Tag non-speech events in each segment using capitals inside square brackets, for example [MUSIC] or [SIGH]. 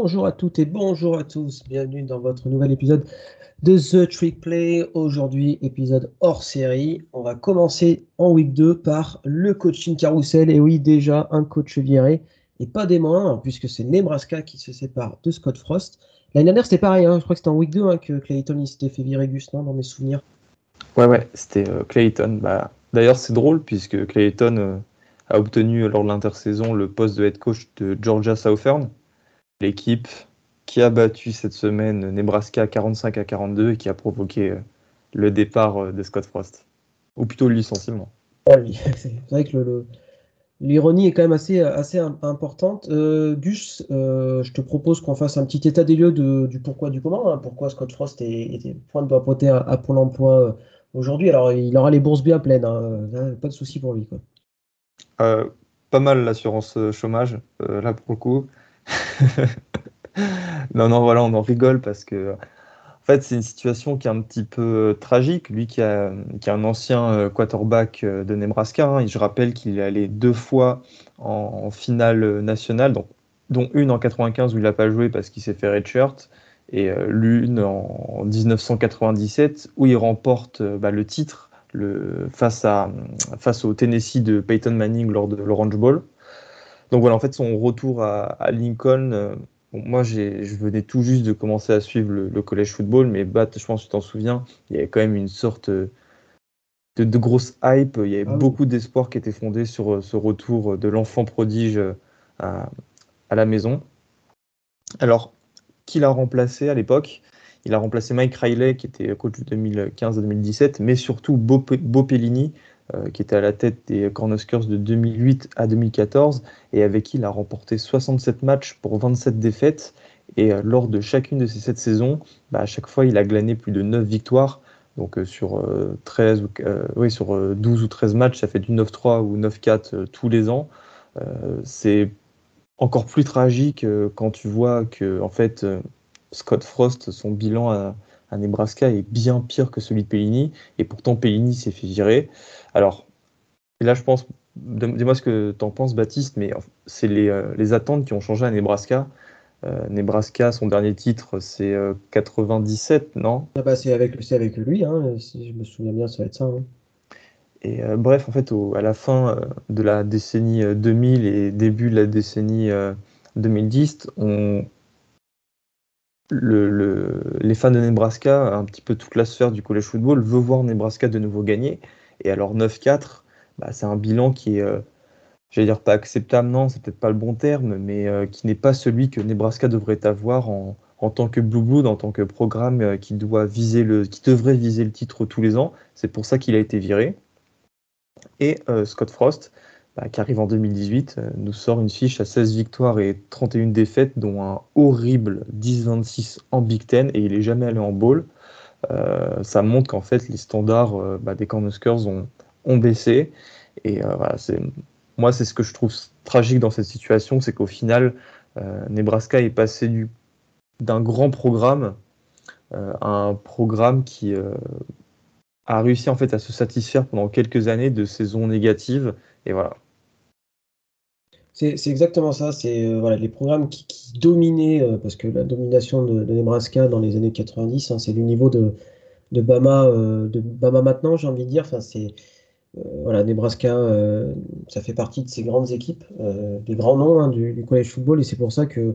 Bonjour à toutes et bonjour à tous. Bienvenue dans votre nouvel épisode de The Trick Play. Aujourd'hui, épisode hors série. On va commencer en week 2 par le coaching carousel. Et oui, déjà un coach viré et pas des moindres, puisque c'est Nebraska qui se sépare de Scott Frost. L'année dernière, c'était pareil. Hein. Je crois que c'était en week 2 hein, que Clayton s'était fait virer Gus, dans mes souvenirs. Ouais, ouais, c'était euh, Clayton. Bah, D'ailleurs, c'est drôle puisque Clayton euh, a obtenu lors de l'intersaison le poste de head coach de Georgia Southern, l'équipe qui a battu cette semaine Nebraska 45 à 42 et qui a provoqué euh, le départ de Scott Frost, ou plutôt le licenciement. [LAUGHS] c'est vrai que l'ironie est quand même assez, assez importante. Gus, je te propose qu'on fasse un petit état des lieux du pourquoi du comment, hein. pourquoi Scott Frost était point de doigt à, à Pôle emploi aujourd'hui? Alors, il aura les bourses bien pleines, hein. pas de souci pour lui. Quoi. Euh, pas mal l'assurance euh, chômage, euh, là pour le coup. [LAUGHS] non, non, voilà, on en rigole parce que. En fait, c'est une situation qui est un petit peu tragique. Lui qui, a, est un ancien quarterback de Nebraska, hein, je rappelle qu'il est allé deux fois en, finale nationale, dont une en 95 où il n'a pas joué parce qu'il s'est fait redshirt, et euh, l'une en 1997 où il remporte euh, bah, le titre face, face au Tennessee de Peyton Manning lors de l'Orange Bowl. Donc voilà, en fait, son retour à, Lincoln, euh, moi je venais tout juste de commencer à suivre le, collège football, mais Bat, je pense que tu t'en souviens, il y avait quand même une sorte de, de grosse hype, il y avait ah beaucoup d'espoir qui était fondé sur ce retour de l'enfant prodige à, à la maison. Alors, qui l'a remplacé à l'époque? Il a remplacé Mike Riley, qui était coach de 2015-2017, mais surtout Bo, Pellini, euh, qui était à la tête des Cornhuskers de 2008 à 2014, et avec qui il a remporté 67 matchs pour 27 défaites. Et euh, lors de chacune de ces 7 saisons, bah, à chaque fois, il a glané plus de 9 victoires. Donc euh, sur, 13 ou, oui, sur 12 ou 13 matchs, ça fait du 9-3 ou 9-4 tous les ans. c'est encore plus tragique euh, quand tu vois que en fait euh, Scott Frost, son bilan à, Nebraska est bien pire que celui de Pellini, et pourtant Pellini s'est fait virer. Alors là, je pense, dis-moi ce que tu en penses, Baptiste, mais c'est les, euh, les, attentes qui ont changé à Nebraska. Nebraska, son dernier titre, c'est 97, non? Ah bah, C'est avec, avec lui, hein, si je me souviens bien, ça va être ça. Hein. Et euh, bref, en fait, à la fin euh, de la décennie 2000 euh, et début de la décennie 2010, on, les fans de Nebraska, un petit peu toute la sphère du college football, veut voir Nebraska de nouveau gagner. Et alors 9-4, bah, c'est un bilan qui est, j'allais dire pas acceptable, non, c'est peut-être pas le bon terme, mais qui n'est pas celui que Nebraska devrait avoir en, tant que Blue Blood, en tant que programme qui, doit viser le, qui devrait viser le titre tous les ans. C'est pour ça qu'il a été viré. Et euh, Scott Frost, bah, qui arrive en 2018, euh, nous sort une fiche à 16 victoires et 31 défaites, dont un horrible 10-26 en Big Ten, et il n'est jamais allé en bowl. Euh, ça montre qu'en fait, les standards bah, des Cornhuskers ont, ont baissé. Et voilà, moi, c'est ce que je trouve tragique dans cette situation, c'est qu'au final, Nebraska est passé d'un grand programme à un programme qui, a réussi en fait à se satisfaire pendant quelques années de saisons négatives. Et voilà. C'est exactement ça. C'est euh, voilà, les programmes qui, dominaient, euh, parce que la domination de, Nebraska dans les années 90, hein, c'est le niveau de, Bama, euh, de Bama maintenant, j'ai envie de dire. Enfin, voilà, Nebraska, ça fait partie de ces grandes équipes, des grands noms hein, du, du, college football, et c'est pour ça que,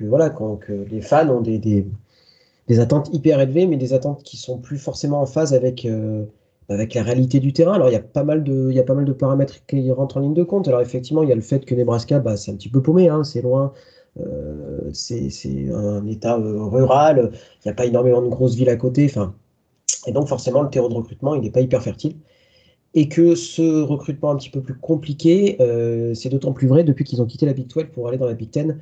voilà, quand, que les fans ont des, des attentes hyper élevées, mais des attentes qui sont plus forcément en phase avec, avec la réalité du terrain. Alors, il y, a pas mal de, de paramètres qui rentrent en ligne de compte. Alors, effectivement, il y a le fait que Nebraska, bah, c'est un petit peu paumé, hein, c'est loin. Euh, c'est un état euh, rural, il n'y a pas énormément de grosses villes à côté. Enfin, et donc, forcément, le terreau de recrutement, il n'est pas hyper fertile. Et que ce recrutement un petit peu plus compliqué, c'est d'autant plus vrai depuis qu'ils ont quitté la Big 12 pour aller dans la Big 10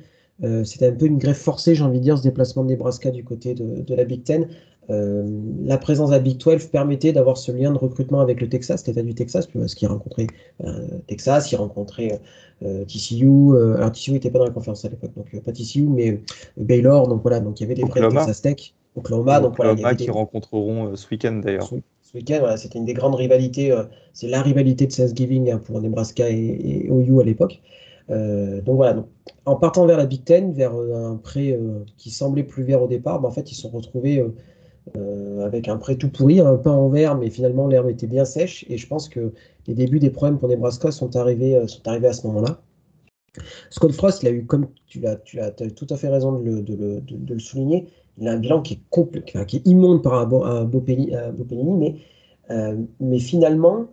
euh, c'était un peu une greffe forcée, j'ai envie de dire, ce déplacement de Nebraska du côté de, la Big Ten. Euh, la présence à Big 12 permettait d'avoir ce lien de recrutement avec le Texas, l'État du Texas, parce qu'il rencontrait euh, Texas, il rencontrait TCU. alors TCU n'était pas dans la conférence à l'époque, donc pas TCU, mais Baylor. Donc voilà, donc il y avait des vrais Texas Tech. Oklahoma, donc voilà, il qui rencontreront ce week-end d'ailleurs. Ce week-end, voilà, c'était une des grandes rivalités. c'est la rivalité de Thanksgiving hein, pour Nebraska et, et OU à l'époque. donc voilà, donc, en partant vers la Big Ten, vers un prêt qui semblait plus vert au départ, bah, en fait, ils se sont retrouvés avec un prêt tout pourri, un peu en vert, mais finalement l'herbe était bien sèche. Et je pense que les débuts des problèmes pour Nebraska sont arrivés, arrivés à ce moment-là. Scott Frost, il a eu, comme tu as, tout à fait raison de le, souligner, il a un bilan qui est, qui est immonde par rapport à Bopelini, mais, euh, mais finalement,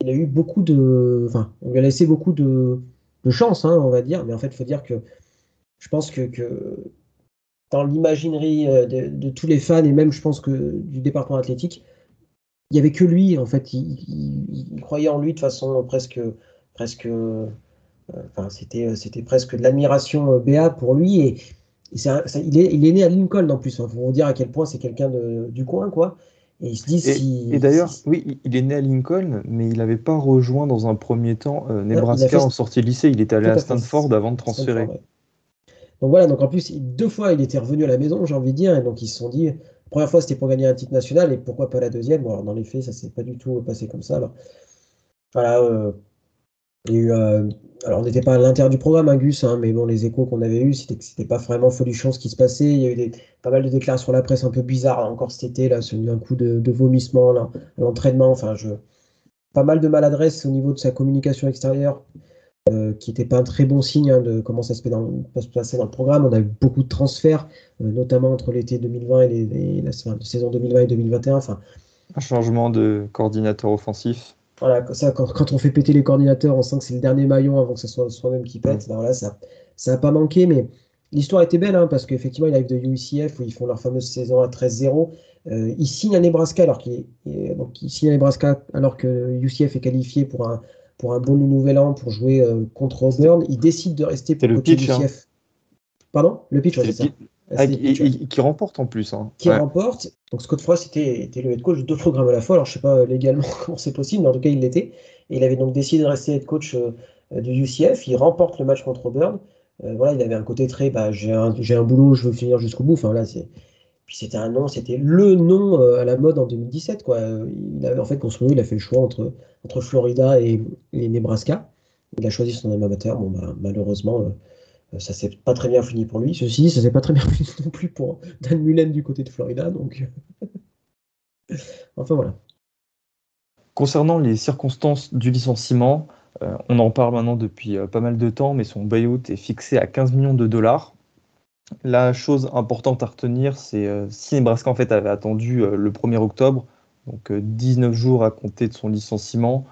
il a eu beaucoup de. Enfin, on lui a laissé beaucoup de, de chance, hein, on va dire, mais en fait, il faut dire que je pense que dans l'imaginerie euh, de, tous les fans et même, je pense que du département athlétique, il n'y avait que lui, en fait, il, il, croyait en lui de façon presque. presque Enfin, c'était, euh, c'était presque de l'admiration euh, BA pour lui. Et, il, est, il est né à Lincoln en plus. Il faut vous dire à quel point c'est quelqu'un du coin, quoi. Et il se dit si. Et d'ailleurs, oui, il est né à Lincoln, mais il n'avait pas rejoint dans un premier temps euh, Nebraska en sortie de lycée. Il était allé à Stanford avant de transférer. Donc voilà, donc en plus, deux fois il était revenu à la maison, j'ai envie de dire, et donc ils se sont dit, première fois c'était pour gagner un titre national, et pourquoi pas la deuxième? Bon, alors dans les faits, ça s'est pas du tout passé comme ça. Alors. Voilà, euh, alors, on n'était pas à l'intérieur du programme, Angus, hein, mais bon, les échos qu'on avait eus, c'était que c'était pas vraiment folichon ce qui se passait. Il y a eu pas mal de déclarations à la presse un peu bizarres, encore cet été, là, un coup de, vomissement l'entraînement. Enfin, je, pas mal de maladresse au niveau de sa communication extérieure, euh, qui n'était pas un très bon signe hein, de comment ça se, dans, se passer dans le programme. On a eu beaucoup de transferts, euh, notamment entre l'été 2020 et, la saison 2020 et 2021. Enfin, un changement de coordinateur offensif. Voilà, ça, quand, on fait péter les coordinateurs, on sent que c'est le dernier maillon avant que ce soit soi-même qui pète. Ben voilà, ça n'a pas manqué, mais l'histoire était belle, hein, parce qu'effectivement, il arrive de UCF où ils font leur fameuse saison à 13-0. Euh, ils signent à Nebraska alors qu'il signe à Nebraska alors que UCF est qualifié pour un, pour un bon nouvel an pour jouer euh, contre Auburn. Ils décident de rester pour le pitch, UCF. Hein. Pardon? Le pitch, c'est ça. Ah, qui remporte en plus. Hein. Qui remporte. Donc Scott Frost était, était, le head coach de deux programmes à la fois. Alors je sais pas légalement [LAUGHS] comment c'est possible, mais en tout cas il l'était. Et il avait donc décidé de rester head coach euh, du UCF. Il remporte le match contre Auburn. Euh, voilà, il avait un côté très, bah, j'ai un, un, boulot, je veux finir jusqu'au bout. Enfin là, c'est. Puis c'était un nom, c'était le nom euh, à la mode en 2017. Quoi. Il avait en fait, il a fait le choix entre, entre Florida et, Nebraska. Il a choisi son amateur. Bon, bah, malheureusement, euh, ça s'est pas très bien fini pour lui. Ceci ça s'est pas très bien [LAUGHS] fini non plus pour Dan Mullen du côté de Florida. [LAUGHS] Enfin voilà. Concernant les circonstances du licenciement, euh, on en parle maintenant depuis pas mal de temps, mais son buyout est fixé à 15 millions de dollars. La chose importante à retenir, c'est si Nebraska en fait avait attendu le 1er octobre, donc 19 jours à compter de son licenciement,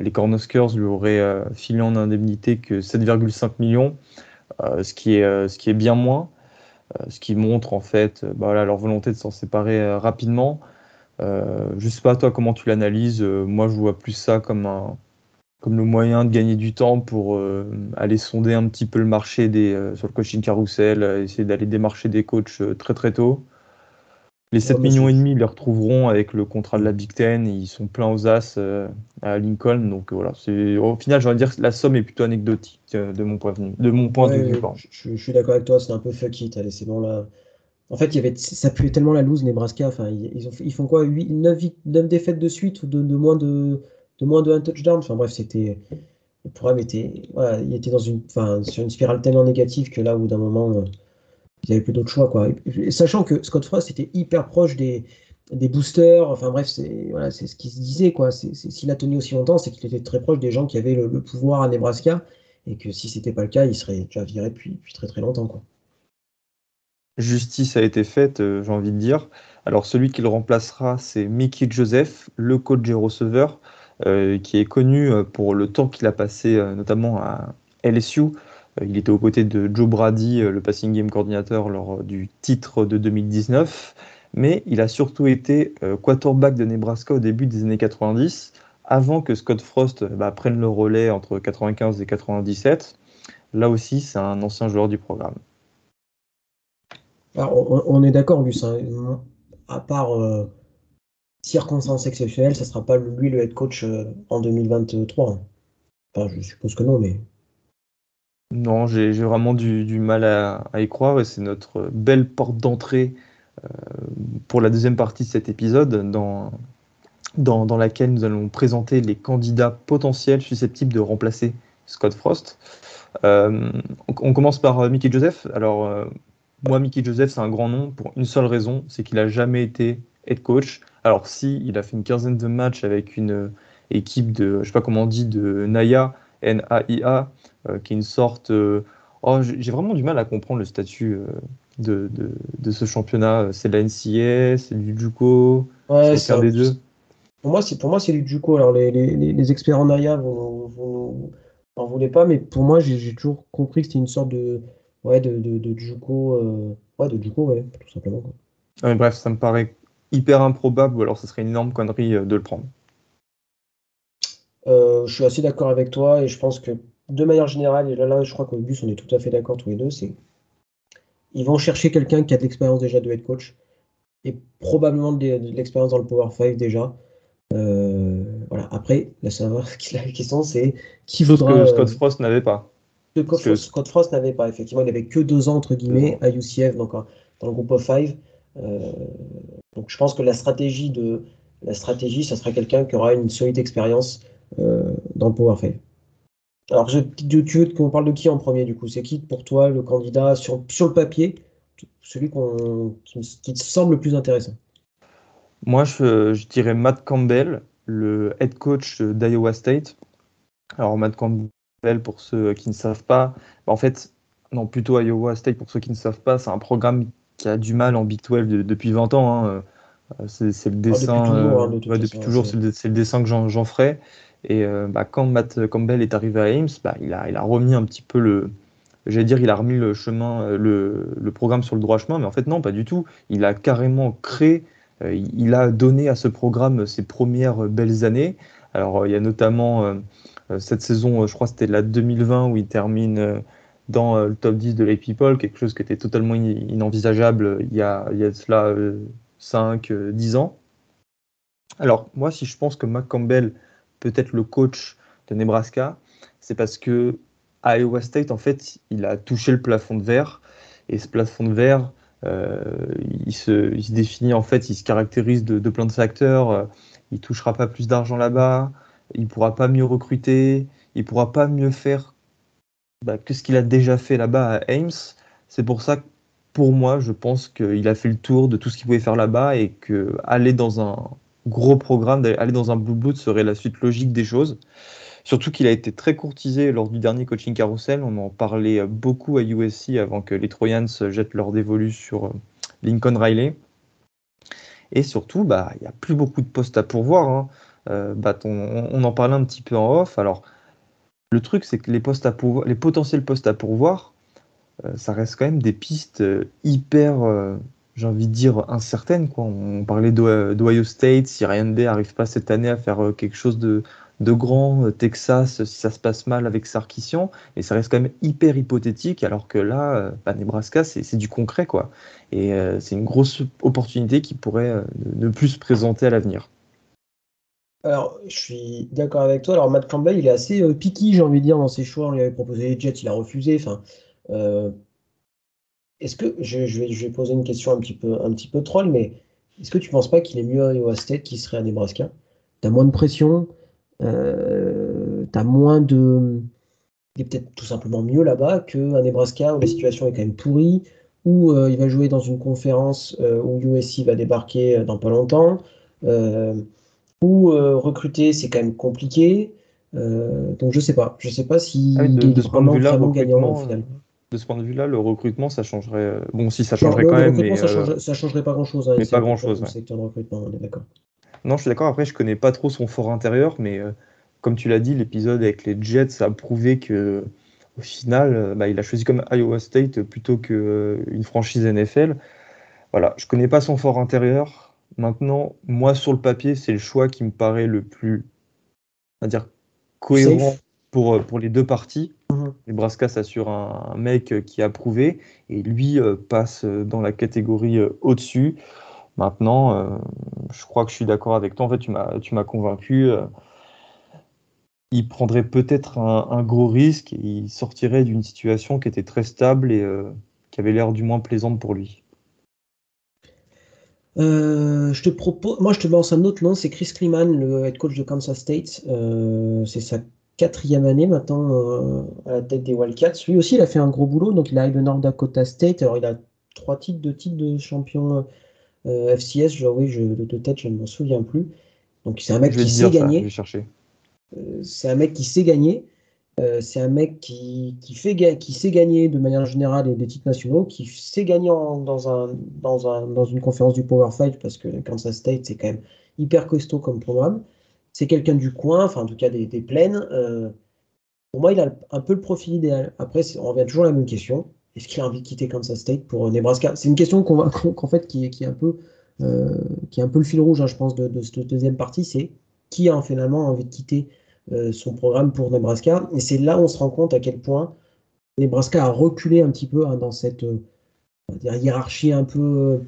les Cornhuskers lui auraient filé en indemnité que 7,5 millions. Euh, ce, qui est, euh, bien moins, euh, ce qui montre en fait bah, leur volonté de s'en séparer rapidement. je sais pas toi comment tu l'analyses, moi je vois plus ça comme un, comme le moyen de gagner du temps pour aller sonder un petit peu le marché des, sur le coaching carousel, essayer d'aller démarcher des coachs très très tôt. Les 7 millions et demi, ils les retrouveront avec le contrat de la Big Ten. ils sont pleins aux as euh, à Lincoln. Donc voilà, au final, j'aurais dire que la somme est plutôt anecdotique euh, de mon point de vue. De mon point de vue je, suis d'accord avec toi, c'est un peu fuck it. Allez, c'est bon là. En fait, il y avait, ça puait tellement la loose, Nebraska. Enfin, ils, ont, ils font quoi 8, 9, 9, défaites de suite ou de, de, moins de, de moins de un touchdown. Enfin bref, c'était. Le programme était, voilà, il était dans une, enfin, sur une spirale tellement négative que là, bout d'un moment. Euh, ils n'avaient plus d'autre choix. Quoi. sachant que Scott Frost était hyper proche des, des boosters, enfin bref, c'est voilà, ce qui se disait. quoi. S'il a tenu aussi longtemps, c'est qu'il était très proche des gens qui avaient le, pouvoir à Nebraska, et que si c'était pas le cas, il serait déjà viré depuis, très très longtemps. Quoi. Justice a été faite, euh, j'ai envie de dire. Alors celui qui le remplacera, c'est Mickey Joseph, le coach des receveurs, qui est connu euh, pour le temps qu'il a passé notamment à LSU, euh, il était aux côtés de Joe Brady, euh, le passing game coordinateur lors du titre de 2019, mais il a surtout été euh, quarterback de Nebraska au début des années 90, avant que Scott Frost bah, prenne le relais entre 95 et 97. Là aussi, c'est un ancien joueur du programme. on, est d'accord, Gus. Hein. à part circonstances exceptionnelles, ça ne sera pas lui le head coach en 2023. Enfin, je suppose que non, mais non, j'ai vraiment du, mal à, y croire et c'est notre belle porte d'entrée euh, pour la deuxième partie de cet épisode dans, dans, laquelle nous allons présenter les candidats potentiels susceptibles de remplacer Scott Frost. on, commence par Mickey Joseph. Alors, moi, Mickey Joseph, c'est un grand nom pour une seule raison, c'est qu'il n'a jamais été head coach. Alors, si, il a fait une quinzaine de matchs avec une équipe de, je sais pas comment on dit, de Naya, N-A-I-A, qui est une sorte. Oh, j'ai vraiment du mal à comprendre le statut de, de, ce championnat C'est de la NCA, c'est du Juco Ouais, c'est un des deux. Pour moi, c'est pour moi c'est du Juco. Alors les, les, les, experts en Naya vous, vous, n'en voulez pas, mais pour moi j'ai toujours compris que c'était une sorte de ouais de, de, de Juco, euh, ouais de Juco, ouais, tout simplement. bref, ça me paraît hyper improbable ou alors ce serait une énorme connerie euh, de le prendre. Euh, je suis assez d'accord avec toi et je pense que de manière générale, et là, je crois qu'au bus on est tout à fait d'accord tous les deux, c'est ils vont chercher quelqu'un qui a de l'expérience déjà de head coach et probablement de, l'expérience dans le Power 5 déjà. Euh, voilà. Après, la, [LAUGHS] la question c'est qui voudra. que Scott Frost n'avait pas. Que Scott, Frost, n'avait pas, effectivement, il n'avait que deux ans entre guillemets à UCF, donc hein, dans le groupe of 5 donc je pense que la stratégie, de, la stratégie ça sera quelqu'un qui aura une solide expérience euh, dans le Power 5. Alors, tu veux qu'on parle de qui en premier, du coup? C'est qui pour toi le candidat sur, sur le papier, celui qui, te semble le plus intéressant? Moi, je, dirais Matt Campbell, le head coach d'Iowa State. Alors, Matt Campbell, pour ceux qui ne savent pas, bah, en fait, non, plutôt Iowa State, pour ceux qui ne savent pas, c'est un programme qui a du mal en Big 12 depuis 20 ans. Hein. C'est le dessin. depuis toujours, c'est le, dessin que j'en ferai. Et euh, bah, quand Matt Campbell est arrivé à Ames, bah, il, a, il a remis un petit peu le, j'allais dire, il a remis le chemin, euh, le, le, programme sur le droit chemin, mais en fait non, pas du tout. Il a carrément créé, euh, il a donné à ce programme ses premières belles années. Alors il y a notamment cette saison, je crois c'était la 2020 où il termine dans le top 10 de l'A People, quelque chose qui était totalement inenvisageable il y a, il y a cela 5, 10 ans. Alors moi, si je pense que Matt Campbell peut-être le coach de Nebraska, c'est parce que Iowa State, en fait, il a touché le plafond de verre. Et ce plafond de verre, euh, il, se, définit, en fait, il se caractérise de, plein de facteurs. Il touchera pas plus d'argent là-bas, il pourra pas mieux recruter, il pourra pas mieux faire bah, que ce qu'il a déjà fait là-bas à Ames? C'est pour ça que, pour moi, je pense qu'il a fait le tour de tout ce qu'il pouvait faire là-bas et que aller dans un, gros programme, d'aller dans un Blue Boot serait la suite logique des choses. Surtout qu'il a été très courtisé lors du dernier coaching carousel. On en parlait beaucoup à USC avant que les Trojans jettent leur dévolu sur euh, Lincoln Riley. Et surtout, bah, il n'y a plus beaucoup de postes à pourvoir. Hein. Euh, bah, on, en parlait un petit peu en off. Alors, le truc, c'est que les, postes à pourvoir, les potentiels postes à pourvoir, euh, ça reste quand même des pistes hyper j'ai envie de dire, incertaine. Quoi. On parlait d'Ohio State, si Ryan Day n'arrive pas cette année à faire euh, quelque chose de, de grand, euh, Texas, si ça se passe mal avec Sarkissian, et ça reste quand même hyper hypothétique, alors que là, euh, bah, Nebraska, c'est du concret. quoi. Et c'est une grosse opportunité qui pourrait ne plus se présenter à l'avenir. Alors, je suis d'accord avec toi. Alors, Matt Campbell, il est assez piqué, j'ai envie de dire, dans ses choix. On lui avait proposé les Jets, il a refusé. Enfin, est-ce que je, vais, poser une question un petit peu, un petit peu troll, mais est-ce que tu ne penses pas qu'il est mieux à Iowa State qu'il serait à Nebraska? Tu as moins de pression, euh, tu as moins de. Il est peut-être tout simplement mieux là-bas qu'à Nebraska où la situation est quand même pourrie, où euh, il va jouer dans une conférence euh, où USC va débarquer dans pas longtemps, où recruter c'est quand même compliqué. donc je sais pas, je sais pas si ah est vraiment, vraiment gagnant au final de ce point de vue-là, le recrutement, ça changerait. Euh, bon, si ça changerait quand même, mais ça, euh, changerait, pas grand-chose. Hein, mais pas grand-chose. Secteur de recrutement, on est d'accord. Non, je suis d'accord. Après, je connais pas trop son fort intérieur, mais euh, comme tu l'as dit, l'épisode avec les Jets a prouvé que, au final, bah, il a choisi comme Iowa State plutôt qu'une franchise NFL. Voilà, je connais pas son fort intérieur. Maintenant, moi, sur le papier, c'est le choix qui me paraît le plus, va dire, cohérent pour, pour les deux parties. Mhm. Nebraska s'assure un, mec qui a prouvé et lui euh, passe dans la catégorie euh, au-dessus. Maintenant, euh, je crois que je suis d'accord avec toi. En fait, tu m'as, tu m'as convaincu. il prendrait peut-être un, gros risque et il sortirait d'une situation qui était très stable et qui avait l'air du moins plaisante pour lui. Je te propose, moi je te lance un autre nom, c'est Chris Kleeman, le head coach de Kansas State. c'est sa quatrième année maintenant à la tête des Wildcats. Lui aussi, il a fait un gros boulot. Donc, il arrive de North Dakota State. Alors, il a trois titres, deux titres de champion FCS. Genre, oui, je, de tête, je ne m'en souviens plus. Donc, c'est un mec qui sait gagner. c'est un mec qui sait gagner. C'est un mec qui, qui, fait, qui sait gagner de manière générale des titres nationaux, qui sait gagner dans, un, dans, un, dans une conférence du Power Fight parce que Kansas State, c'est quand même hyper costaud comme programme c'est quelqu'un du coin, enfin en tout cas des, plaines. Euh, pour moi, il a un peu le profil idéal. Après, on revient toujours à la même question. Est-ce qu'il a envie de quitter Kansas State pour Nebraska? C'est une question [LAUGHS] qu'en fait qui, qui, est un peu, euh, qui est un peu le fil rouge, hein, je pense, de, cette deuxième partie. C'est qui a finalement envie de quitter euh, son programme pour Nebraska Et c'est là où on se rend compte à quel point Nebraska a reculé un petit peu hein, dans cette hiérarchie un peu,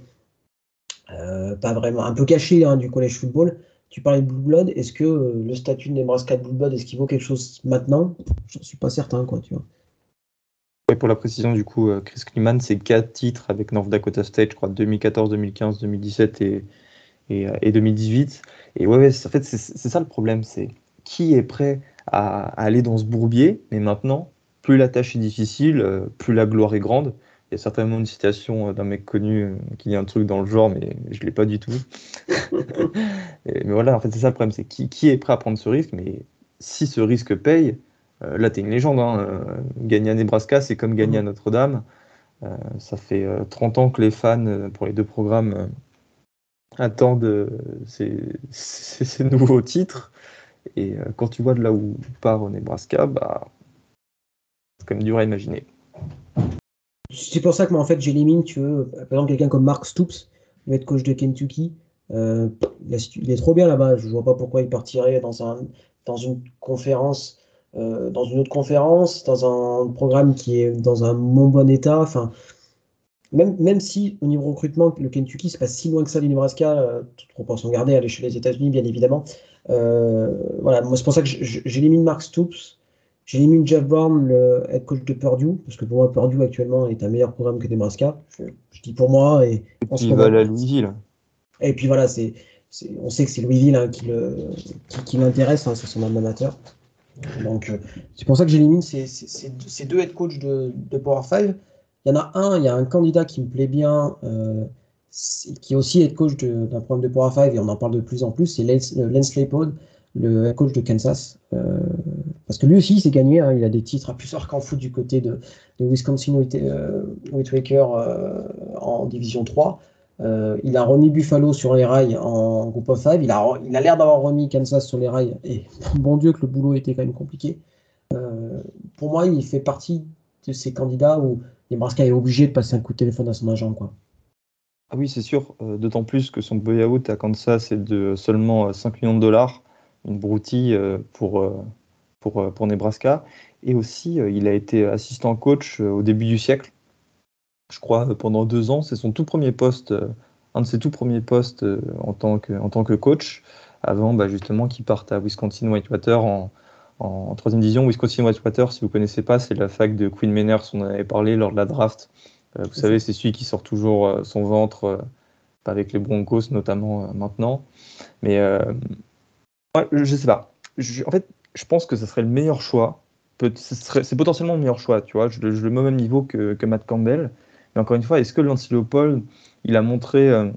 pas vraiment, un peu cachée hein, du collège football. Tu parlais de Blue Blood, est-ce que euh, le statut de Nebraska de Blue Blood, est-ce qu'il vaut quelque chose maintenant? Je ne suis pas certain, quoi, tu vois. pour la précision, du coup, euh, Chris Kliman, c'est quatre titres avec North Dakota State, je crois, 2014, 2015, 2017 et, et, 2018. Et ouais en fait, c'est ça le problème, c'est qui est prêt à, aller dans ce bourbier, mais maintenant, plus la tâche est difficile, euh, plus la gloire est grande. Il y a certainement une citation d'un mec connu qui dit un truc dans le genre, mais je ne l'ai pas du tout. [LAUGHS] mais voilà, en fait, c'est ça le problème, c'est qui, qui, est prêt à prendre ce risque, mais si ce risque paye, euh, là, tu es une légende. Hein, euh, gagner à Nebraska, c'est comme gagner à Notre-Dame. Euh, ça fait 30 ans que les fans, pour les deux programmes, attendent [LAUGHS] ces, ces, nouveaux titres. Et quand tu vois de là où part Nebraska, bah, c'est quand même dur à imaginer. C'est pour ça que moi, en fait, j'élimine, tu veux, par exemple, quelqu'un comme Mark Stoops, le head coach de Kentucky. Euh, il est trop bien là-bas. Je ne vois pas pourquoi il partirait dans, un, dans une conférence, euh, dans une autre conférence, dans un programme qui est dans un bon bon état. Enfin, même, même si au niveau recrutement, le Kentucky, c'est pas si loin que ça du Nebraska, euh, toute proportion gardée, aller chez les États-Unis, bien évidemment. voilà, moi, c'est pour ça que j'élimine Mark Stoops. J'élimine Jeff Brown, le head coach de Purdue, parce que pour moi, Purdue actuellement est un meilleur programme que Nebraska. Je, je dis pour moi. Et, il va à Louisville. Et puis voilà, c'est, on sait que c'est Louisville hein, qui, le, qui, l'intéresse, hein, c'est son âme amateur. Donc, euh, c'est pour ça que j'élimine ces, ces, deux head coach de, de, Power 5. Il y en a un, il y a un candidat qui me plaît bien, euh, qui est aussi head coach d'un programme de Power 5, et on en parle de plus en plus, c'est Lance, euh, Lance le coach de Kansas. Euh, parce que lui aussi, il s'est gagné. Hein, il a des titres à plus fort qu'en foot du côté de, de Wisconsin euh, euh, en Division 3. il a remis Buffalo sur les rails en Group of 5. Il a, il a l'air d'avoir remis Kansas sur les rails. Et [LAUGHS] bon Dieu que le boulot était quand même compliqué. pour moi, il fait partie de ces candidats où Nebraska est obligé de passer un coup de téléphone à son agent. Quoi. Ah oui, c'est sûr. D'autant plus que son buyout à Kansas est de seulement 5 millions de dollars une broutille euh, pour, euh, pour, euh, pour Nebraska. Et aussi, il a été assistant coach au début du siècle, je crois, pendant deux ans. C'est son tout premier poste, un de ses tout premiers postes en tant que, en tant que coach, avant bah, justement qu'il parte à Wisconsin Whitewater en, en troisième division. Wisconsin Whitewater, si vous ne connaissez pas, c'est la fac de Queen Manners, on en avait parlé lors de la draft. vous savez, c'est celui qui sort toujours son ventre avec les Broncos, notamment maintenant. Mais je sais pas. en fait, je pense que ce serait le meilleur choix. C'est potentiellement le meilleur choix, tu vois. Je, le mets au même niveau que, Matt Campbell. Mais encore une fois, est-ce que Lance Leopold, il a montré euh,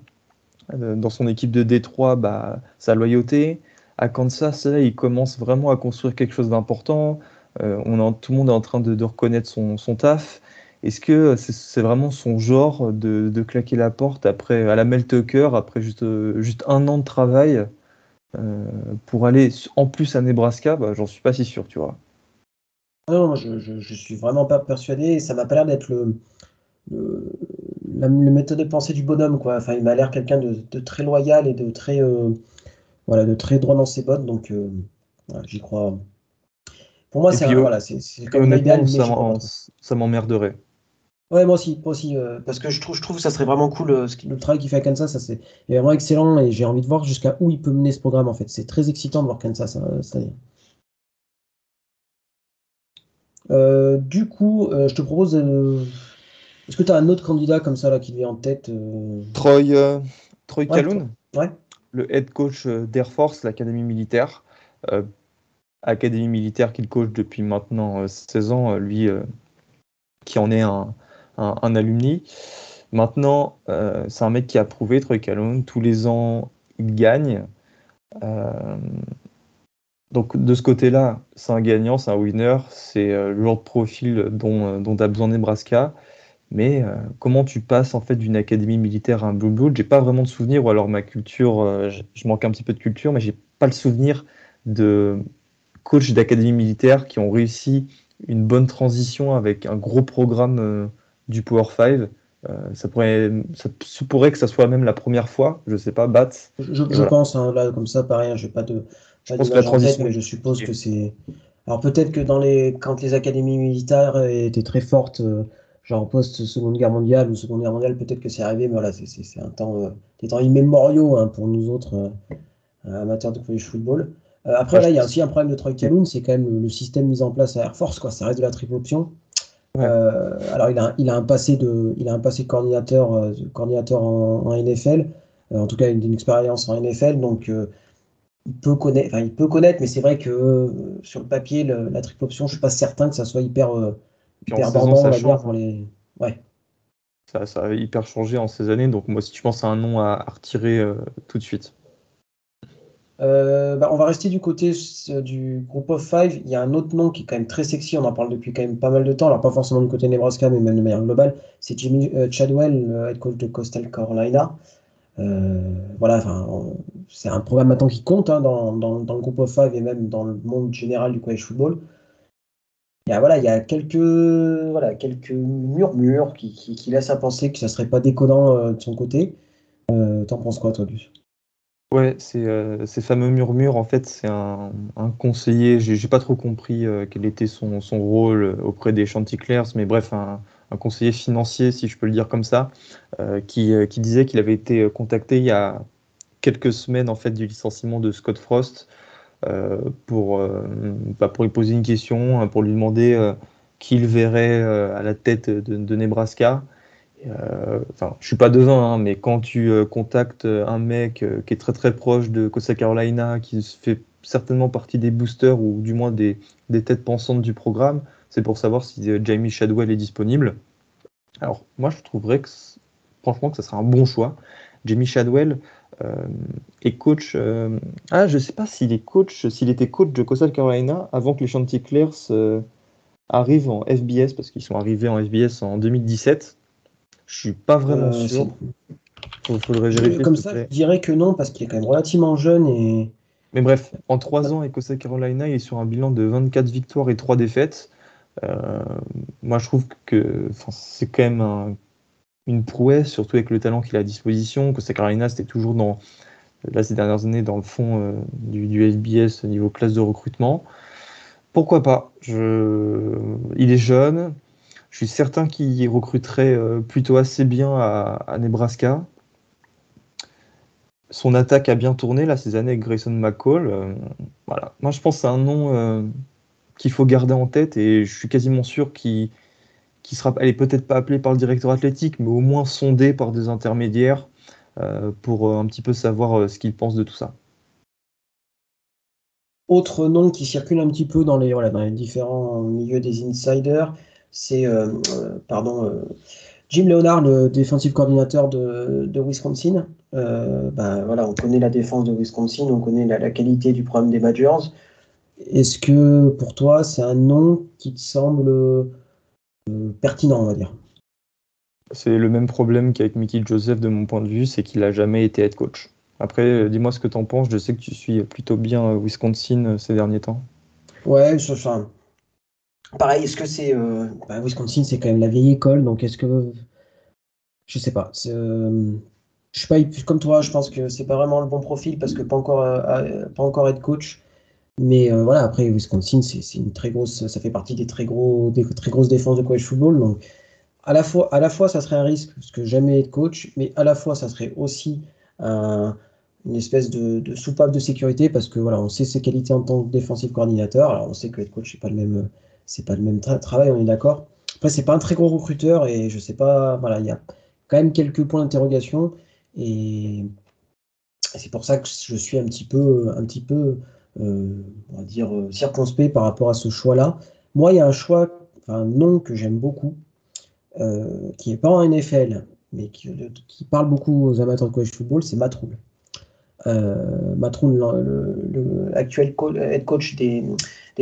euh, dans son équipe de Détroit bah, sa loyauté? À Kansas, il commence vraiment à construire quelque chose d'important. Euh, on tout le monde est en train de, reconnaître son, taf. Est-ce que c'est vraiment son genre de, claquer la porte après à la Mel Tucker, après juste, juste un an de travail euh, pour aller en plus à Nebraska, bah, j'en suis pas si sûr, tu vois. Non, je, suis vraiment pas persuadé. Ça m'a pas l'air d'être le, la, méthode de pensée du bonhomme, quoi. Enfin, il m'a l'air quelqu'un de, très loyal et de très, euh, voilà, de très droit dans ses bottes. Donc, euh, j'y crois. Pour moi, c'est voilà, c'est comme l'idéal. Ça m'emmerderait. Ouais, moi aussi, moi aussi euh, parce que je trouve, je trouve que ça serait vraiment cool. Euh, le travail qu'il fait à Kansas, ça c'est vraiment excellent et j'ai envie de voir jusqu'à où il peut mener ce programme en fait. C'est très excitant de voir Kansas hein, cette année. Euh, du coup, je te propose. Est-ce que tu as un autre candidat comme ça là qui vient en tête Troy, Troy ouais, le head coach d'Air Force, l'académie militaire. académie militaire qu'il coach depuis maintenant 16 ans, lui qui en est un, un, alumni. Maintenant, c'est un mec qui a prouvé, Troy Calhoun, tous les ans, il gagne. Donc de ce côté-là, c'est un gagnant, c'est un winner, c'est euh, le genre de profil dont, euh, dont a besoin Nebraska. Mais euh, comment tu passes en fait d'une académie militaire à un Blue Blue J'ai pas vraiment de souvenir, ou alors ma culture, je, manque un petit peu de culture, mais j'ai pas le souvenir de coachs d'académie militaire qui ont réussi une bonne transition avec un gros programme du Power 5. ça, pourrait, ça pourrait que ça soit même la première fois, je sais pas, Bats. Je, pense, hein, là, comme ça, pareil, hein, j'ai pas de je pense que la transition. mais je suppose que c'est. Alors peut-être que dans les quand les académies militaires étaient très fortes, euh, genre post Seconde Guerre mondiale ou Seconde Guerre mondiale, peut-être que c'est arrivé, mais voilà, c'est un temps, euh, des temps immémoriaux hein, pour nous autres euh, amateurs de college football. après là, il y a aussi un problème de Troy Calhoun, c'est quand même le, système mis en place à Air Force, quoi. Ça reste de la triple option. alors il a, il a un passé de, il a un passé coordinateur, coordinateur en, en NFL, en tout cas une, une, expérience en NFL, donc il peut connaître, il peut connaître, mais c'est vrai que euh, sur le papier, la triple option, je suis pas certain que ça soit hyper, euh, hyper pour les. Ouais. Ça, ça, a hyper changé en ces années, donc moi, si tu penses à un nom à, retirer euh, tout de suite. Bah, on va rester du côté du groupe of five. Il y a un autre nom qui est quand même très sexy. On en parle depuis quand même pas mal de temps. Alors pas forcément du côté Nebraska, mais même de manière globale. C'est Jimmy Chadwell, le head coach de Coastal Carolina. Euh, voilà, c'est un programme maintenant qui compte hein, dans, le groupe of five et même dans le monde général du college football. Il y a, voilà, il y a quelques, voilà, quelques murmures qui, qui, laissent à penser que ça serait pas déconnant euh, de son côté. Euh, T'en penses quoi, toi, Gus Ouais, c'est ces fameux murmures, en fait, c'est un, conseiller, j'ai pas trop compris quel était son, rôle auprès des Chanticleers, mais bref, un, un conseiller financier, si je peux le dire comme ça, euh, qui, euh, qui, disait qu'il avait été contacté il y a quelques semaines en fait du licenciement de Scott Frost. euh, pour, bah, pour lui poser une question, hein, pour lui demander qui il verrait à la tête de, Nebraska. Enfin, je suis pas devin, hein, mais quand tu contactes un mec qui est très très proche de Costa Carolina, qui fait certainement partie des boosters ou du moins des, des têtes pensantes du programme, c'est pour savoir si euh, Jamie Shadwell est disponible. Alors, moi, je trouverais que, franchement, que ce serait un bon choix. Jamie Shadwell euh, est coach. Euh, ah, je ne sais pas s'il est coach, s'il était coach de Coastal Carolina avant que les Chanticleers arrivent en FBS, parce qu'ils sont arrivés en FBS en 2017. Je suis pas vraiment sûr. Il faudrait vérifier. Comme ça, je dirais que non, parce qu'il est quand même relativement jeune et. Mais bref, en 3 ans Coastal Carolina, il est sur un bilan de 24 victoires et 3 défaites. Euh, moi, je trouve que c'est quand même une prouesse, surtout avec le talent qu'il a à disposition. Que Carolina, c'était toujours dans, là, ces dernières années, dans le fond euh, du, du, FBS niveau classe de recrutement. Pourquoi pas? Il est jeune. Je suis certain qu'il recruterait euh, plutôt assez bien à, Nebraska. Son attaque a bien tourné là ces années avec Grayson McCall. voilà. Moi, je pense que c'est un nom qu'il faut garder en tête et je suis quasiment sûr qu'il sera, elle est peut-être pas appelée par le directeur athlétique, mais au moins sondée par des intermédiaires euh, pour euh, un petit peu savoir euh, ce qu'il pense de tout ça. Autre nom qui circule un petit peu dans les, voilà, différents milieux des insiders, c'est pardon, Jim Leonard, le défensif coordinateur de, Wisconsin. ben, voilà, on connaît la défense de Wisconsin, on connaît la, qualité du programme des Badgers. Est-ce que pour toi, c'est un nom qui te semble pertinent, on va dire C'est le même problème qu'avec Mickey Joseph de mon point de vue, c'est qu'il n'a jamais été head coach. Après, euh, dis-moi ce que tu en penses. Je sais que tu suis plutôt bien euh, Wisconsin ces derniers temps. Ouais, enfin, pareil, est-ce que c'est. Bah, Wisconsin, c'est quand même la vieille école, donc est-ce que. Je sais pas. je suis pas comme toi, je pense que c'est pas vraiment le bon profil parce que pas encore, pas encore head coach. Mais euh, voilà, après, Wisconsin, c'est une très grosse, ça fait partie des très, gros, des très grosses défenses de college football. Donc, à la, fois, à la fois, ça serait un risque, parce que jamais être coach, mais à la fois, ça serait aussi une espèce de, soupape de sécurité, parce que voilà, on sait ses qualités en tant que défensif coordinateur. Alors, on sait que être coach, c'est pas le même, c'est pas le même travail, on est d'accord. Après, c'est pas un très gros recruteur, et je sais pas, voilà, il y a quand même quelques points d'interrogation, et c'est pour ça que je suis un petit peu, un petit peu euh, va dire, circonspect par rapport à ce choix-là. Moi, il y a un choix, nom que j'aime beaucoup, qui n'est pas en NFL, mais qui, parle beaucoup aux amateurs de college football, c'est Matt Rule. l'actuel head coach des,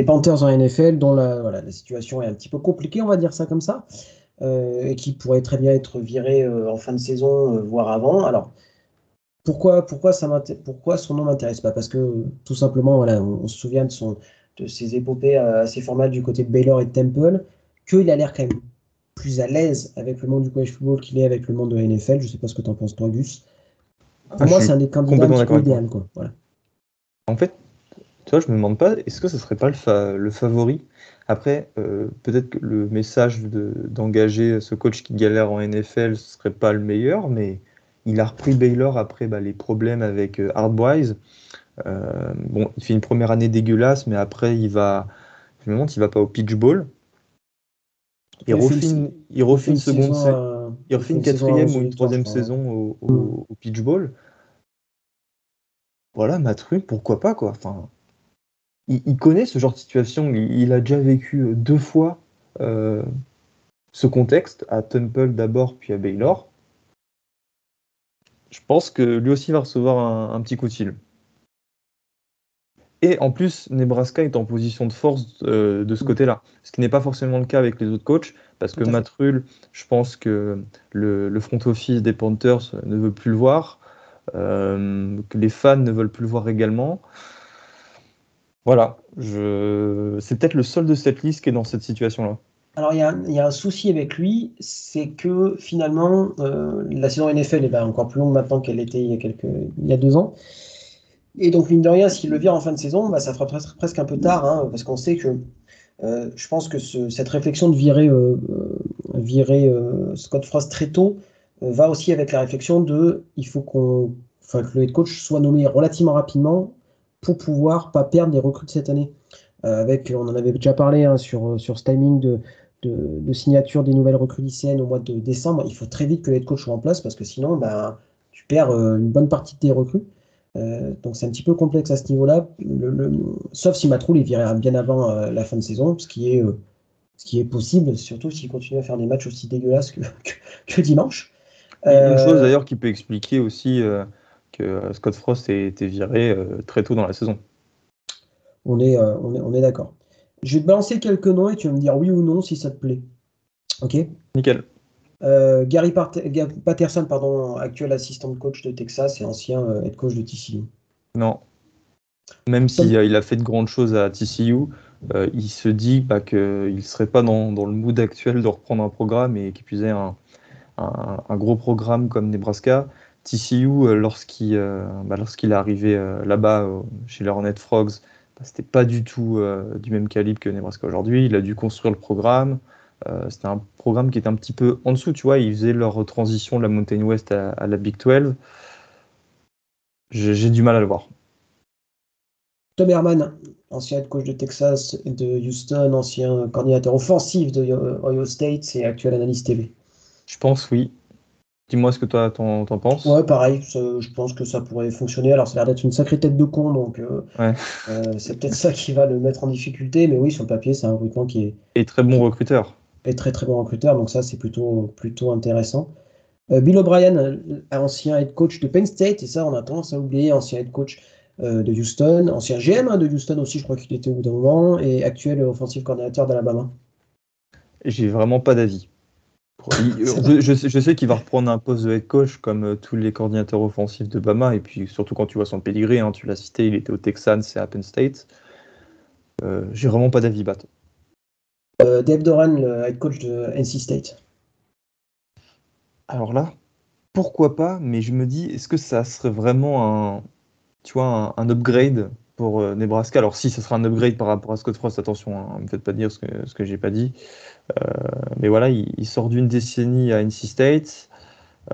Panthers en NFL, dont la, situation est un petit peu compliquée, on va dire ça comme ça, et qui pourrait très bien être viré en fin de saison, voire avant. Alors, pourquoi, pourquoi, ça pourquoi son nom m'intéresse pas? Parce que tout simplement, voilà, on, se souvient de, son, de ses épopées euh, assez formales du côté de Baylor et de Temple, qu'il a l'air quand même plus à l'aise avec le monde du college football qu'il est avec le monde de la NFL. Je sais pas ce que tu en penses, toi, Gus. Pour ah, moi, c'est un des candidats idéal. Quoi. Voilà. En fait, tu vois, je me demande pas, est-ce que ce serait pas le, le favori? Après, euh, peut-être que le message d'engager ce coach qui galère en NFL, ce serait pas le meilleur, mais il a repris Baylor après bah, les problèmes avec euh, Hardwise. Euh, bon, il fait une première année dégueulasse, mais après, il va. Je me demande s'il va pas au Pitch Bowl. Il, refait il une, seconde. il refait une quatrième ou une troisième saison au, mm. Pitch Bowl. Voilà, Matru, pourquoi pas, quoi. Enfin, il, connaît ce genre de situation. Il, a déjà vécu euh, deux fois ce contexte, à Temple d'abord, puis à Baylor je pense que lui aussi va recevoir un, petit coup de fil. Et en plus, Nebraska est en position de force euh, de ce mm. côté-là, ce qui n'est pas forcément le cas avec les autres coachs, parce que Matt je pense que le, front office des Panthers ne veut plus le voir, euh, que les fans ne veulent plus le voir également. Voilà, c'est peut-être le seul de cette liste qui est dans cette situation-là. Alors, il y, a, un souci avec lui, c'est que finalement, euh, la saison NFL est encore plus longue maintenant qu'elle était il y, a deux ans. Et donc, mine de rien, s'il le vire en fin de saison, bah, ça fera presque, un peu tard, hein, parce qu'on sait que euh, je pense que cette réflexion de virer, euh, Scott Frost très tôt va aussi avec la réflexion de il faut qu'on, que le head coach soit nommé relativement rapidement pour pouvoir pas perdre les recrues cette année. Avec, on en avait déjà parlé hein, sur, sur ce timing de, de, signature des nouvelles recrues lycéennes au mois de décembre, il faut très vite que le head coach soit en place parce que sinon, ben, tu perds euh, une bonne partie de tes recrues. Euh, donc c'est un petit peu complexe à ce niveau-là, sauf si Matroul est viré bien avant euh, la fin de saison, ce qui est, ce qui est possible, surtout s'il continue à faire des matchs aussi dégueulasses que, que, dimanche. Une chose d'ailleurs qui peut expliquer aussi que Scott Frost ait été viré très tôt dans la saison. On est, on est, on est d'accord. Je vais te balancer quelques noms et tu vas me dire oui ou non si ça te plaît. Ok? Nickel. Euh, Gary Patterson, pardon, actuel assistant coach de Texas et ancien euh, head coach de TCU. Non. Même s'il il a fait de grandes choses à TCU, euh, il se dit bah, qu'il ne serait pas dans, le mood actuel de reprendre un programme et qu'il puisait un, un, gros programme comme Nebraska. TCU, lorsqu'il bah, lorsqu'il est arrivé là-bas chez les Hornet Frogs, c'était pas du tout euh, du même calibre que Nebraska aujourd'hui. Il a dû construire le programme. Euh, c'était un programme qui était un petit peu en dessous, tu vois. Ils faisaient leur transition de la Mountain West à, la Big 12. J'ai du mal à le voir. Tom Herman, ancien coach de Texas et de Houston, ancien coordinateur offensif de Ohio State et actuel analyste TV. Je pense oui. Dis-moi ce que toi t'en, penses. Ouais, pareil, je pense que ça pourrait fonctionner. Alors, ça a l'air d'être une sacrée tête de con, donc euh, euh, c'est peut-être ça qui va le mettre en difficulté. Mais oui, sur le papier, c'est un recrutement qui est. Et très bon recruteur. Et très très bon recruteur, donc ça, c'est plutôt, plutôt intéressant. Euh, Bill O'Brien, ancien head coach de Penn State, et ça, on a tendance à oublier, ancien head coach de Houston, ancien GM hein, de Houston aussi, je crois qu'il était au bout d'un moment, et actuel offensive coordinateur d'Alabama. J'ai vraiment pas d'avis. Je, sais, qu'il va reprendre un poste de head coach comme euh, tous les coordinateurs offensifs de Bama, et puis surtout quand tu vois son pedigree, hein, tu l'as cité, il était au Texans et à Penn State. Euh, j'ai vraiment pas d'avis, Bat. Euh, Dave Doran, le head coach de NC State. Alors là, pourquoi pas, mais je me dis, est-ce que ça serait vraiment un, tu vois, un upgrade pour euh, Nebraska. Alors si ce sera un upgrade par rapport à Scott Frost, attention, hein, ne me faites pas dire ce que, ce que j'ai pas dit. Euh, mais voilà, il, sort d'une décennie à NC State.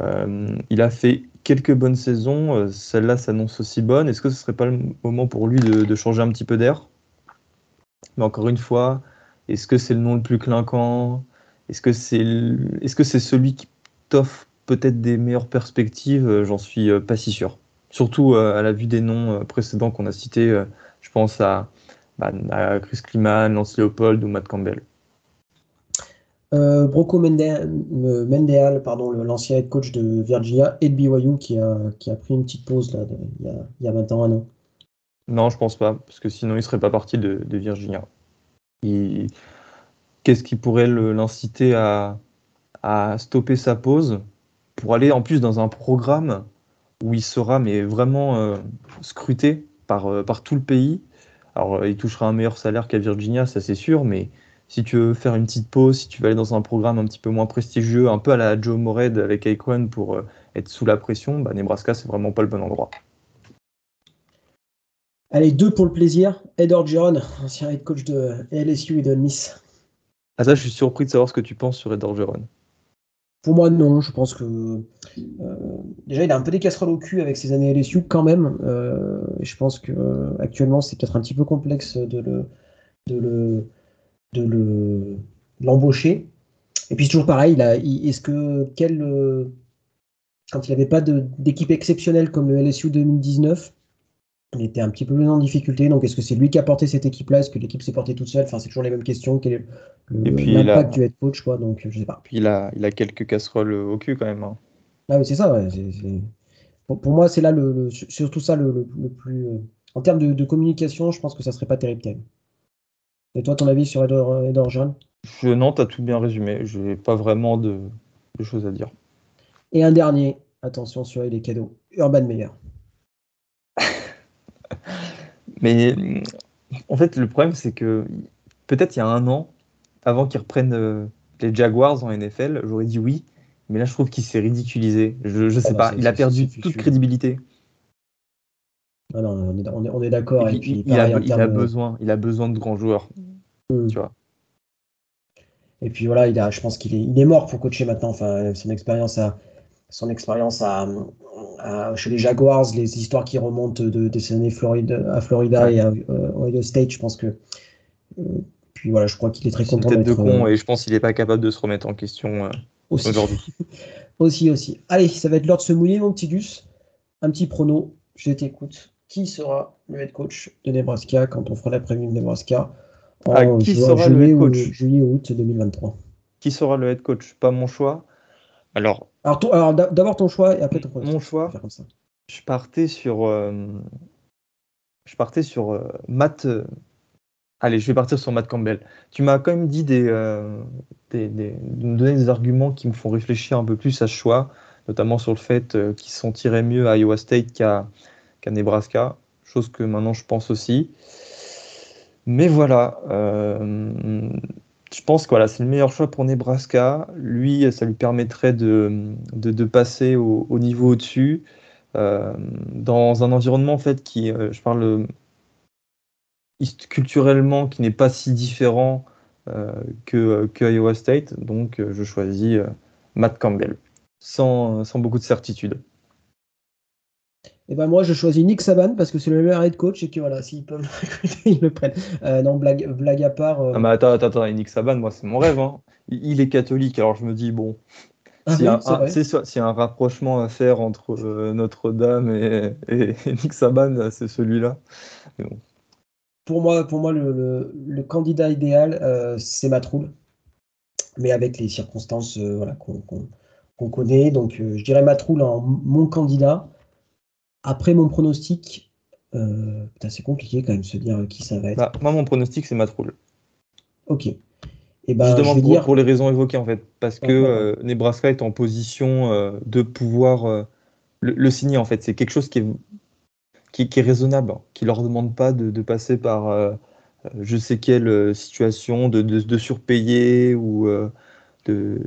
Euh, il a fait quelques bonnes saisons. Celle-là s'annonce aussi bonne. Est-ce que ce serait pas le moment pour lui de, changer un petit peu d'air? Mais encore une fois, est-ce que c'est le nom le plus clinquant? Est-ce que c'est est -ce c'est celui qui t'offre peut-être des meilleures perspectives? J'en suis pas si sûr surtout euh, à la vue des noms euh, précédents qu'on a cités. Euh, je pense à, bah, à Chris Kliman, Lance Leopold ou Matt Campbell. Euh, Broco Mendeal, pardon, l'ancien head coach de Virginia et de BYU qui a, qui a pris une petite pause là, il, y a, il y a maintenant un an. Non, je pense pas, parce que sinon il ne serait pas parti de, Virginia. Qu'est-ce qui pourrait l'inciter à, à, stopper sa pause pour aller en plus dans un programme où il sera mais vraiment euh, scruté par, euh, par tout le pays Alors il touchera un meilleur salaire qu'à Virginia, ça c'est sûr, mais si tu veux faire une petite pause, si tu veux aller dans un programme un petit peu moins prestigieux, un peu à la Joe Morehead avec Aikon pour euh, être sous la pression, bah, Nebraska c'est vraiment pas le bon endroit. Allez, deux pour le plaisir. Ed Orgeron, ancien head coach de LSU et de Miss. Ah ça, je suis surpris de savoir ce que tu penses sur Ed Orgeron. Pour moi, non. Je pense que euh, déjà, il a un peu des casseroles au cul avec ses années LSU quand même. Euh, je pense que actuellement, c'est peut-être un petit peu complexe de le, de le, de le l'embaucher. Et puis toujours pareil, est-ce que quel quand il n'avait pas d'équipe exceptionnelle comme le LSU 2019, il était un petit peu plus en difficulté. Donc, est-ce que c'est lui qui a porté cette équipe-là? Est-ce que l'équipe s'est portée toute seule? Enfin, c'est toujours les mêmes questions. Quel est l'impact du head coach quoi? Donc, je sais pas. Puis il a, il a quelques casseroles au cul quand même. Hein. Ah oui, c'est ça. Pour, moi, c'est là le, surtout ça le, plus. Euh, en termes de, communication, je pense que ça serait pas terrible. Et toi, ton avis sur Edouard, Edouard Jeanne je, Non, tu as tout bien résumé. Je n'ai pas vraiment de, choses à dire. Et un dernier, attention sur les cadeaux. Urban Meyer. Mais en fait, le problème, c'est que peut-être il y a un an, avant qu'ils reprennent euh, les Jaguars en NFL, j'aurais dit oui. Mais là, je trouve qu'il s'est ridiculisé. Je, ne sais ah bah, pas. Il a perdu toute crédibilité. Ah non, on est, d'accord. il, a, besoin, il a besoin de grands joueurs. Hmm. Tu vois. Et puis voilà, il a, je pense qu'il est, il est mort pour coacher maintenant. Enfin, son expérience à, son expérience à, chez les Jaguars, les histoires qui remontent de, des années à Florida et à euh, Ohio State, je pense que. Euh, puis voilà, je crois qu'il est très content. Tête de con euh, et je pense qu'il n'est pas capable de se remettre en question aujourd'hui. [LAUGHS] aussi, aussi. Allez, ça va être l'heure de se mouiller, mon petit Gus. Un petit prono, je t'écoute. Qui sera le head coach de Nebraska quand on fera la prévue de Nebraska ah, qui sera le head coach? Juillet-août 2023. Qui sera le head coach? Pas mon choix. Alors, alors, d'abord ton choix et après ton Mon choix, je partais sur, euh, je partais sur euh, Matt. Euh, allez, je vais partir sur Matt Campbell. Tu m'as quand même dit des, des, des, donner des arguments qui me font réfléchir un peu plus à ce choix, notamment sur le fait qu'ils sont tirés mieux à Iowa State qu'à Nebraska, chose que maintenant je pense aussi. Mais voilà, je pense que voilà, c'est le meilleur choix pour Nebraska. Lui, ça lui permettrait de, de, passer au, niveau au-dessus, euh, dans un environnement en fait qui, euh, je parle culturellement, qui n'est pas si différent euh, que, que, Iowa State. Donc, je choisis Matt Campbell, sans, sans beaucoup de certitude. Et eh ben moi, je choisis Nick Saban parce que c'est le meilleur head coach et que voilà, s'ils peuvent ils le prennent. Euh, non, blague, blague à part. Euh... mais attends, attends, attends, Nick Saban, moi, c'est mon rêve. Hein. Il est catholique, alors je me dis, bon, ah s'il y, a un rapprochement à faire entre euh, Notre-Dame et, [LAUGHS] Nick Saban, c'est celui-là. Pour moi, pour moi le, le, candidat idéal, c'est Matroul, mais avec les circonstances voilà, qu'on connaît. Donc, je dirais Matroul en mon candidat. Après mon pronostic, euh, c'est compliqué quand même de se dire qui ça va être. Bah, moi, mon pronostic, c'est Matroul. Ok. Et eh ben, Justement, pour, pour, les raisons évoquées, en fait. Parce que euh, Nebraska est en position euh, de pouvoir le, signer, en fait. C'est quelque chose qui est, qui, est raisonnable, hein, qui ne leur demande pas de, passer par je sais quelle situation, de, de surpayer ou de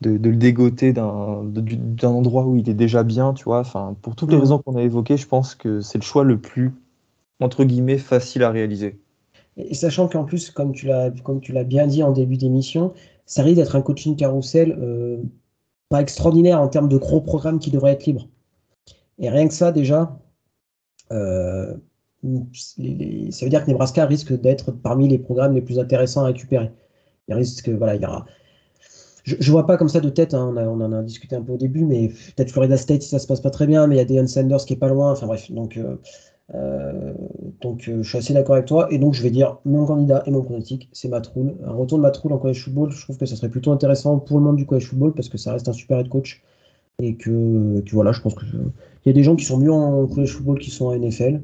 de, le dégoter d'un endroit où il est déjà bien, tu vois. Enfin, pour toutes les raisons qu'on a évoquées, je pense que c'est le choix le plus, entre guillemets, facile à réaliser. Et sachant qu'en plus, comme tu l'as bien dit en début d'émission, ça risque d'être un coaching carousel euh, pas extraordinaire en termes de gros programmes qui devraient être libres. Et rien que ça, déjà, euh, ça veut dire que Nebraska risque d'être parmi les programmes les plus intéressants à récupérer. Il risque, voilà, il y aura je, ne vois pas comme ça de tête, hein, on, en a discuté un peu au début, mais peut-être Florida State si ça se passe pas très bien, mais il y a Deion Sanders qui est pas loin, enfin bref, donc euh, donc je suis assez d'accord avec toi. Et donc je vais dire mon candidat et mon pronostic, c'est Matroul. Un retour de Matroul en college football, je trouve que ça serait plutôt intéressant pour le monde du college football parce que ça reste un super head coach. Et que, voilà, je pense qu'il y a des gens qui sont mieux en college football qui sont en NFL.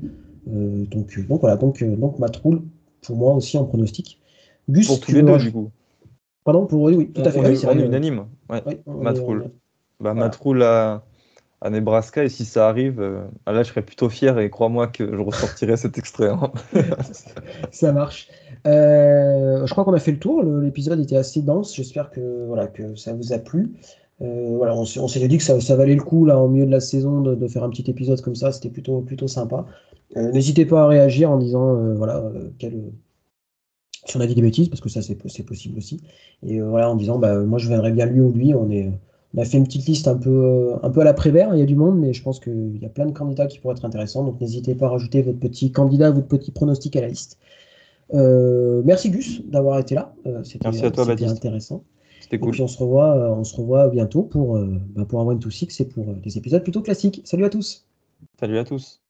donc, donc voilà, donc, donc Matroul, pour moi aussi en pronostic. Gus, pour tous les deux, du coup. Pardon, pour oui, tout à fait. On, est, unanime. Ouais. Matroul. Bah, à, à, Nebraska, et si ça arrive, euh, là, je serais plutôt fier, et crois-moi que je ressortirai cet extrait. Hein. [LAUGHS] ça marche. Euh, je crois qu'on a fait le tour. L'épisode était assez dense. J'espère que, voilà, que ça vous a plu. Euh, voilà, on, s'est dit que ça, ça, valait le coup, là, en milieu de la saison, de, de faire un petit épisode comme ça. C'était plutôt, plutôt sympa. N'hésitez pas à réagir en disant, voilà, quel si on a dit des bêtises, parce que ça c'est possible aussi. Et euh, voilà, en disant, bah, moi je viendrais bien lui ou lui. On, est, on a fait une petite liste un peu, un peu à l'après-vert, il y a du monde, mais je pense qu'il y a plein de candidats qui pourraient être intéressants. Donc n'hésitez pas à rajouter votre petit candidat, votre petit pronostic à la liste. Euh, merci Gus d'avoir été là. Euh, c'était intéressant. C'était cool. Et puis on se revoit, on se revoit bientôt pour, bah, pour un One to Six et pour des épisodes plutôt classiques. Salut à tous. Salut à tous.